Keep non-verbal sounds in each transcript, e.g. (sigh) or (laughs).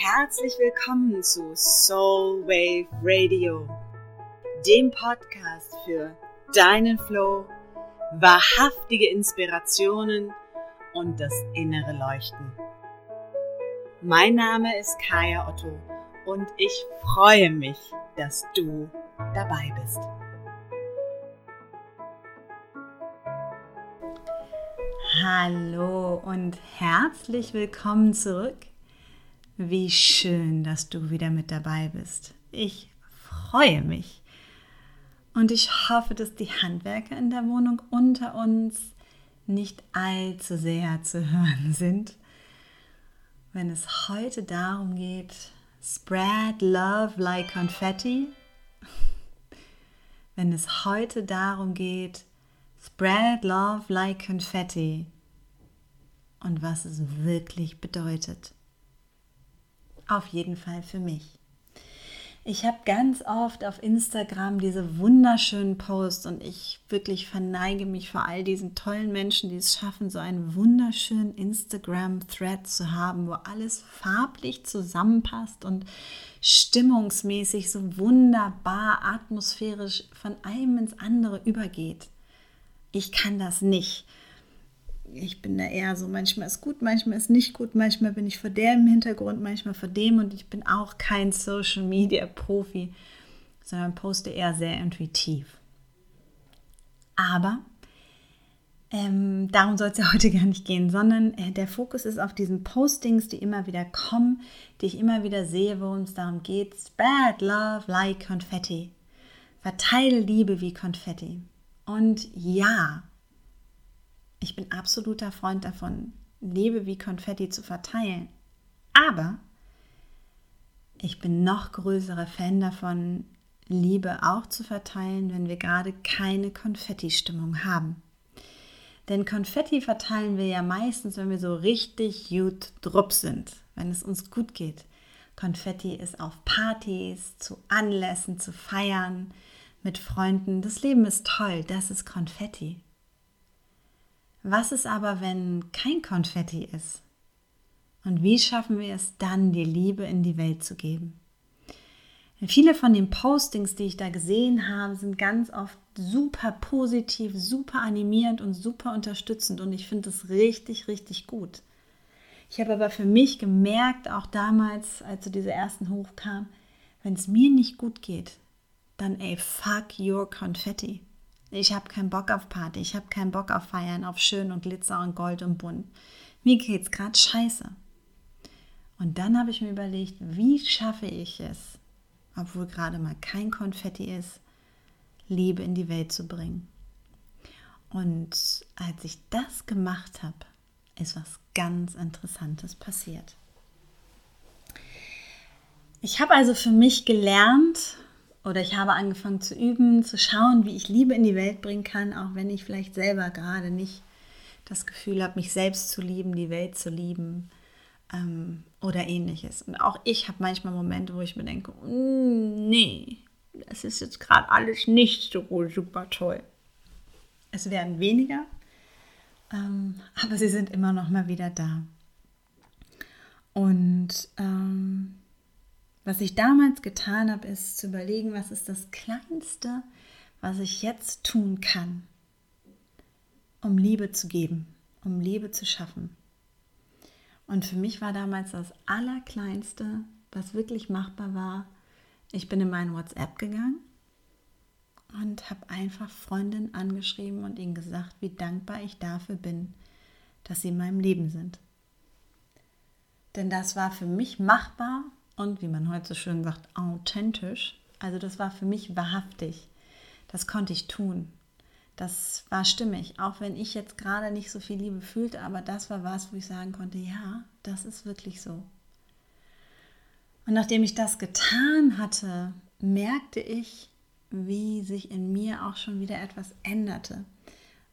herzlich willkommen zu Soul Wave Radio, dem Podcast für deinen Flow, wahrhaftige Inspirationen und das innere Leuchten. Mein Name ist Kaya Otto und ich freue mich, dass du dabei bist. Hallo und herzlich willkommen zurück wie schön, dass du wieder mit dabei bist. Ich freue mich. Und ich hoffe, dass die Handwerker in der Wohnung unter uns nicht allzu sehr zu hören sind, wenn es heute darum geht, spread love like confetti. Wenn es heute darum geht, spread love like confetti und was es wirklich bedeutet auf jeden Fall für mich. Ich habe ganz oft auf Instagram diese wunderschönen Posts und ich wirklich verneige mich vor all diesen tollen Menschen, die es schaffen, so einen wunderschönen Instagram-Thread zu haben, wo alles farblich zusammenpasst und stimmungsmäßig so wunderbar atmosphärisch von einem ins andere übergeht. Ich kann das nicht ich bin da eher so, manchmal ist gut, manchmal ist nicht gut, manchmal bin ich vor dem Hintergrund, manchmal vor dem und ich bin auch kein Social Media Profi, sondern poste eher sehr intuitiv. Aber ähm, darum soll es ja (laughs) heute gar nicht gehen, sondern äh, der Fokus ist auf diesen Postings, die immer wieder kommen, die ich immer wieder sehe, worum es darum geht. Spread love like Konfetti. Verteile Liebe wie Konfetti. Und ja, ich bin absoluter Freund davon, Liebe wie Konfetti zu verteilen. Aber ich bin noch größerer Fan davon, Liebe auch zu verteilen, wenn wir gerade keine Konfetti-Stimmung haben. Denn Konfetti verteilen wir ja meistens, wenn wir so richtig gut drupp sind, wenn es uns gut geht. Konfetti ist auf Partys, zu Anlässen, zu Feiern, mit Freunden. Das Leben ist toll, das ist Konfetti. Was ist aber, wenn kein Konfetti ist? Und wie schaffen wir es dann, die Liebe in die Welt zu geben? Viele von den Postings, die ich da gesehen habe, sind ganz oft super positiv, super animierend und super unterstützend und ich finde das richtig, richtig gut. Ich habe aber für mich gemerkt, auch damals, als so diese ersten hochkamen, wenn es mir nicht gut geht, dann ey, fuck your Konfetti. Ich habe keinen Bock auf Party, ich habe keinen Bock auf Feiern, auf Schön und Glitzer und Gold und Bunt. Mir geht's gerade scheiße. Und dann habe ich mir überlegt, wie schaffe ich es, obwohl gerade mal kein Konfetti ist, Liebe in die Welt zu bringen. Und als ich das gemacht habe, ist was ganz Interessantes passiert. Ich habe also für mich gelernt, oder ich habe angefangen zu üben, zu schauen, wie ich Liebe in die Welt bringen kann, auch wenn ich vielleicht selber gerade nicht das Gefühl habe, mich selbst zu lieben, die Welt zu lieben ähm, oder ähnliches. Und auch ich habe manchmal Momente, wo ich mir denke, mm, nee, das ist jetzt gerade alles nicht so super toll. Es werden weniger, ähm, aber sie sind immer noch mal wieder da. Und ähm, was ich damals getan habe, ist zu überlegen, was ist das Kleinste, was ich jetzt tun kann, um Liebe zu geben, um Liebe zu schaffen. Und für mich war damals das Allerkleinste, was wirklich machbar war, ich bin in meinen WhatsApp gegangen und habe einfach Freundinnen angeschrieben und ihnen gesagt, wie dankbar ich dafür bin, dass sie in meinem Leben sind. Denn das war für mich machbar und, wie man heute so schön sagt, authentisch. Also das war für mich wahrhaftig. Das konnte ich tun. Das war stimmig, auch wenn ich jetzt gerade nicht so viel Liebe fühlte, aber das war was, wo ich sagen konnte, ja, das ist wirklich so. Und nachdem ich das getan hatte, merkte ich, wie sich in mir auch schon wieder etwas änderte.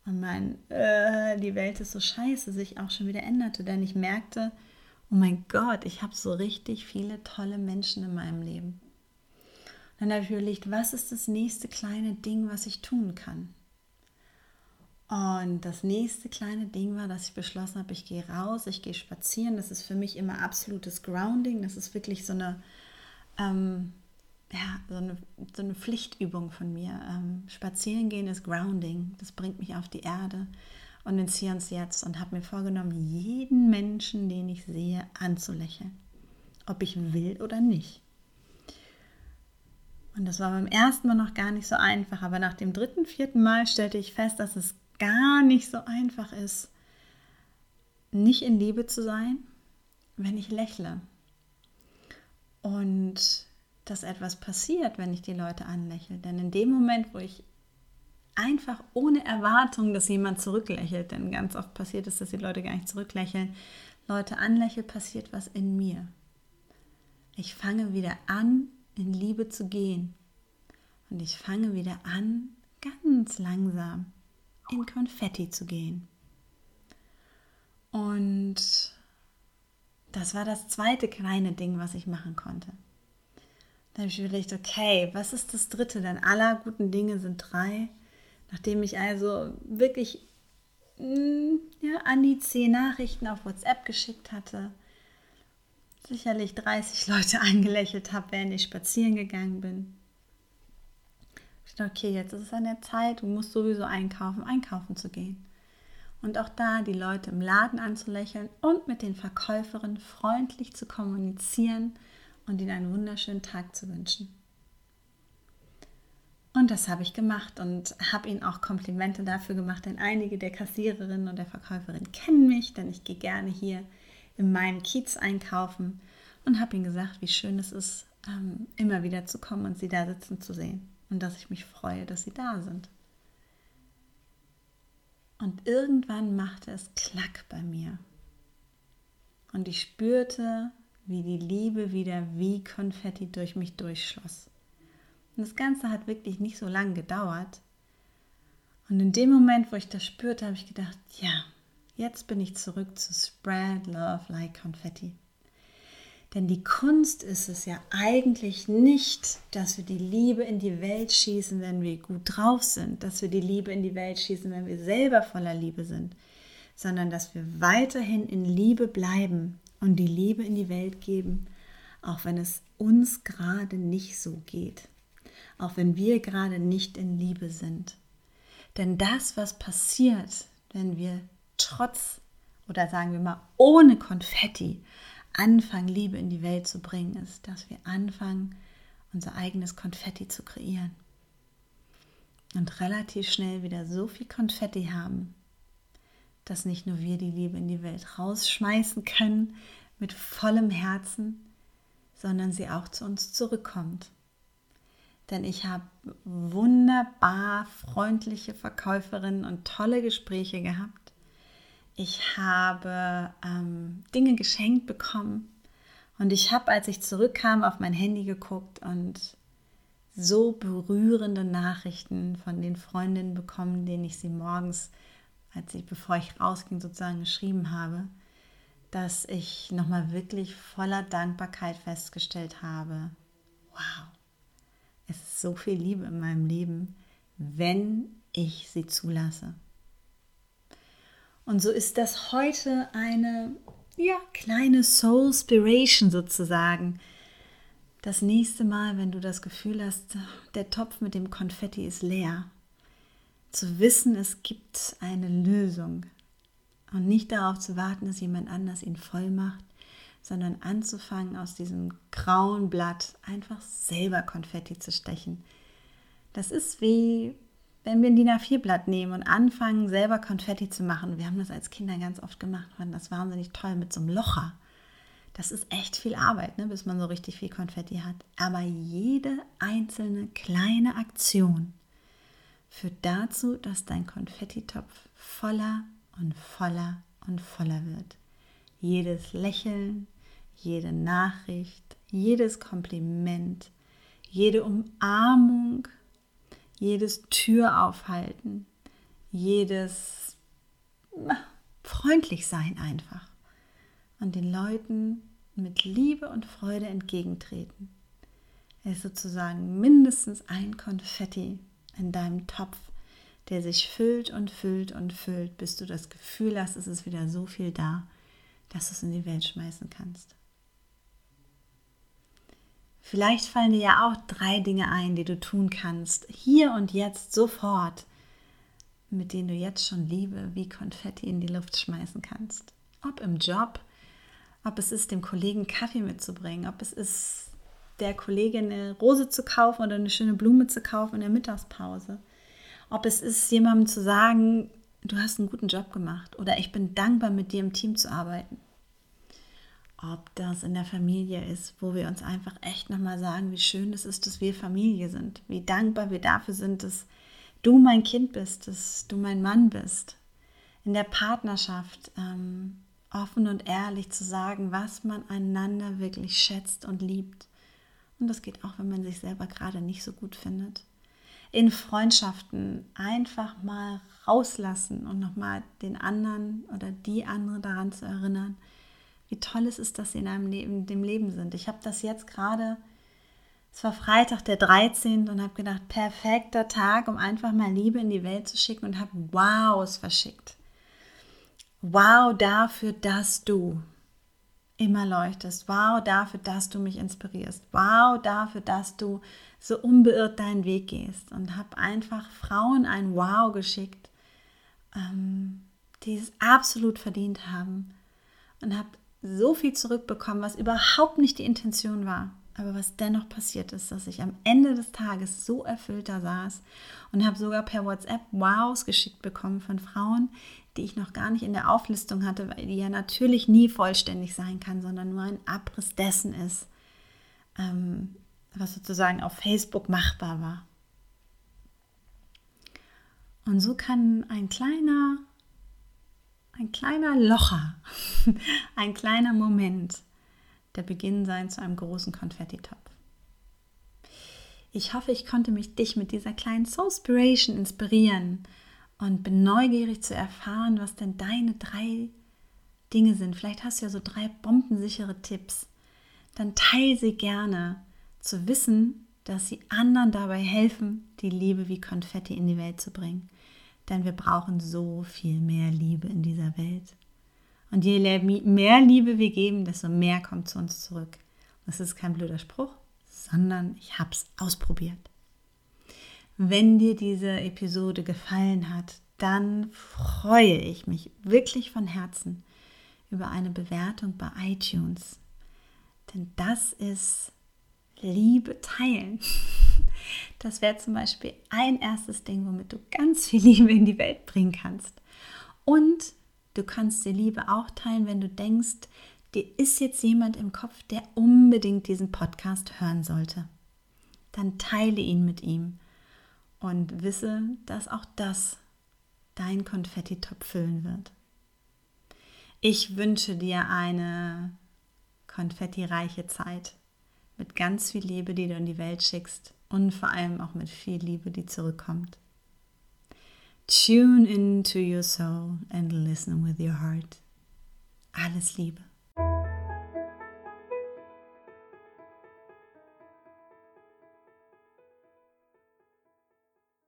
Und mein, äh, die Welt ist so scheiße, sich auch schon wieder änderte, denn ich merkte, oh mein Gott, ich habe so richtig viele tolle Menschen in meinem Leben. dann habe ich überlegt, was ist das nächste kleine Ding, was ich tun kann? Und das nächste kleine Ding war, dass ich beschlossen habe, ich gehe raus, ich gehe spazieren. Das ist für mich immer absolutes Grounding. Das ist wirklich so eine, ähm, ja, so eine, so eine Pflichtübung von mir. Ähm, spazieren gehen ist Grounding. Das bringt mich auf die Erde und ins Hier und Jetzt und habe mir vorgenommen, jeden Menschen, den ich sehe, anzulächeln. Ob ich will oder nicht. Und das war beim ersten Mal noch gar nicht so einfach, aber nach dem dritten, vierten Mal stellte ich fest, dass es gar nicht so einfach ist, nicht in Liebe zu sein, wenn ich lächle. Und dass etwas passiert, wenn ich die Leute anlächle. Denn in dem Moment, wo ich einfach ohne Erwartung, dass jemand zurücklächelt, denn ganz oft passiert es, dass die Leute gar nicht zurücklächeln, Leute anlächeln, passiert was in mir. Ich fange wieder an, in Liebe zu gehen. Und ich fange wieder an, ganz langsam in Konfetti zu gehen. Und das war das zweite kleine Ding, was ich machen konnte. Da habe ich überlegt, okay, was ist das dritte? Denn aller guten Dinge sind drei. Nachdem ich also wirklich mm, ja, an die zehn Nachrichten auf WhatsApp geschickt hatte, sicherlich 30 (laughs) Leute angelächelt habe, während ich spazieren gegangen bin, okay, jetzt ist es an der Zeit, du musst sowieso einkaufen, einkaufen zu gehen. Und auch da die Leute im Laden anzulächeln und mit den Verkäuferinnen freundlich zu kommunizieren und ihnen einen wunderschönen Tag zu wünschen. Und das habe ich gemacht und habe ihnen auch Komplimente dafür gemacht, denn einige der Kassiererinnen und der Verkäuferinnen kennen mich, denn ich gehe gerne hier in meinem Kiez einkaufen und habe ihnen gesagt, wie schön es ist, ähm, immer wieder zu kommen und sie da sitzen zu sehen und dass ich mich freue, dass sie da sind. Und irgendwann machte es Klack bei mir. Und ich spürte, wie die Liebe wieder wie Konfetti durch mich durchschloss. Und das Ganze hat wirklich nicht so lange gedauert. Und in dem Moment, wo ich das spürte, habe ich gedacht, ja, jetzt bin ich zurück zu Spread Love Like Confetti. Denn die Kunst ist es ja eigentlich nicht, dass wir die Liebe in die Welt schießen, wenn wir gut drauf sind, dass wir die Liebe in die Welt schießen, wenn wir selber voller Liebe sind, sondern dass wir weiterhin in Liebe bleiben und die Liebe in die Welt geben, auch wenn es uns gerade nicht so geht, auch wenn wir gerade nicht in Liebe sind. Denn das, was passiert, wenn wir trotz oder sagen wir mal ohne Konfetti anfangen, Liebe in die Welt zu bringen, ist, dass wir anfangen, unser eigenes Konfetti zu kreieren. Und relativ schnell wieder so viel Konfetti haben, dass nicht nur wir die Liebe in die Welt rausschmeißen können mit vollem Herzen, sondern sie auch zu uns zurückkommt. Denn ich habe wunderbar freundliche Verkäuferinnen und tolle Gespräche gehabt. Ich habe ähm, Dinge geschenkt bekommen. Und ich habe, als ich zurückkam, auf mein Handy geguckt und so berührende Nachrichten von den Freundinnen bekommen, denen ich sie morgens, als ich, bevor ich rausging, sozusagen geschrieben habe, dass ich nochmal wirklich voller Dankbarkeit festgestellt habe, wow, es ist so viel Liebe in meinem Leben, wenn ich sie zulasse. Und so ist das heute eine ja, kleine Soul Spiration sozusagen. Das nächste Mal, wenn du das Gefühl hast, der Topf mit dem Konfetti ist leer, zu wissen, es gibt eine Lösung und nicht darauf zu warten, dass jemand anders ihn voll macht, sondern anzufangen, aus diesem grauen Blatt einfach selber Konfetti zu stechen. Das ist wie wenn wir ein DIN A4-Blatt nehmen und anfangen, selber Konfetti zu machen, wir haben das als Kinder ganz oft gemacht, fanden das wahnsinnig toll mit so einem Locher. Das ist echt viel Arbeit, ne, bis man so richtig viel Konfetti hat. Aber jede einzelne kleine Aktion führt dazu, dass dein Konfettitopf voller und voller und voller wird. Jedes Lächeln, jede Nachricht, jedes Kompliment, jede Umarmung jedes Tür aufhalten, jedes freundlich sein einfach und den Leuten mit Liebe und Freude entgegentreten. Es ist sozusagen mindestens ein Konfetti in deinem Topf, der sich füllt und füllt und füllt, bis du das Gefühl hast, es ist wieder so viel da, dass du es in die Welt schmeißen kannst. Vielleicht fallen dir ja auch drei Dinge ein, die du tun kannst, hier und jetzt sofort, mit denen du jetzt schon Liebe wie Konfetti in die Luft schmeißen kannst. Ob im Job, ob es ist, dem Kollegen Kaffee mitzubringen, ob es ist, der Kollegin eine Rose zu kaufen oder eine schöne Blume zu kaufen in der Mittagspause. Ob es ist, jemandem zu sagen, du hast einen guten Job gemacht oder ich bin dankbar, mit dir im Team zu arbeiten ob das in der Familie ist, wo wir uns einfach echt nochmal sagen, wie schön es ist, dass wir Familie sind, wie dankbar wir dafür sind, dass du mein Kind bist, dass du mein Mann bist. In der Partnerschaft ähm, offen und ehrlich zu sagen, was man einander wirklich schätzt und liebt. Und das geht auch, wenn man sich selber gerade nicht so gut findet. In Freundschaften einfach mal rauslassen und nochmal den anderen oder die andere daran zu erinnern, wie toll es ist, dass sie in einem Leben, dem Leben sind. Ich habe das jetzt gerade, es war Freitag der 13. und habe gedacht, perfekter Tag, um einfach mal Liebe in die Welt zu schicken und habe Wows verschickt. Wow dafür, dass du immer leuchtest. Wow dafür, dass du mich inspirierst. Wow dafür, dass du so unbeirrt deinen Weg gehst. Und habe einfach Frauen ein Wow geschickt, ähm, die es absolut verdient haben. Und habe so viel zurückbekommen, was überhaupt nicht die Intention war. Aber was dennoch passiert ist, dass ich am Ende des Tages so erfüllt da saß und habe sogar per WhatsApp Wows geschickt bekommen von Frauen, die ich noch gar nicht in der Auflistung hatte, weil die ja natürlich nie vollständig sein kann, sondern nur ein Abriss dessen ist, ähm, was sozusagen auf Facebook machbar war. Und so kann ein kleiner ein kleiner Locher, (laughs) ein kleiner Moment der Beginn sein zu einem großen Konfettitopf. Ich hoffe, ich konnte mich dich mit dieser kleinen Soulspiration inspirieren und bin neugierig zu erfahren, was denn deine drei Dinge sind. Vielleicht hast du ja so drei bombensichere Tipps. Dann teile sie gerne, zu wissen, dass sie anderen dabei helfen, die Liebe wie Konfetti in die Welt zu bringen. Denn wir brauchen so viel mehr Liebe in dieser Welt. Und je mehr Liebe wir geben, desto mehr kommt zu uns zurück. Das ist kein blöder Spruch, sondern ich habe es ausprobiert. Wenn dir diese Episode gefallen hat, dann freue ich mich wirklich von Herzen über eine Bewertung bei iTunes. Denn das ist Liebe teilen. (laughs) Das wäre zum Beispiel ein erstes Ding, womit du ganz viel Liebe in die Welt bringen kannst. Und du kannst die Liebe auch teilen, wenn du denkst, dir ist jetzt jemand im Kopf, der unbedingt diesen Podcast hören sollte. Dann teile ihn mit ihm und wisse, dass auch das dein Konfettitopf füllen wird. Ich wünsche dir eine konfettireiche Zeit mit ganz viel Liebe, die du in die Welt schickst und vor allem auch mit viel Liebe, die zurückkommt. Tune into your soul and listen with your heart. Alles Liebe.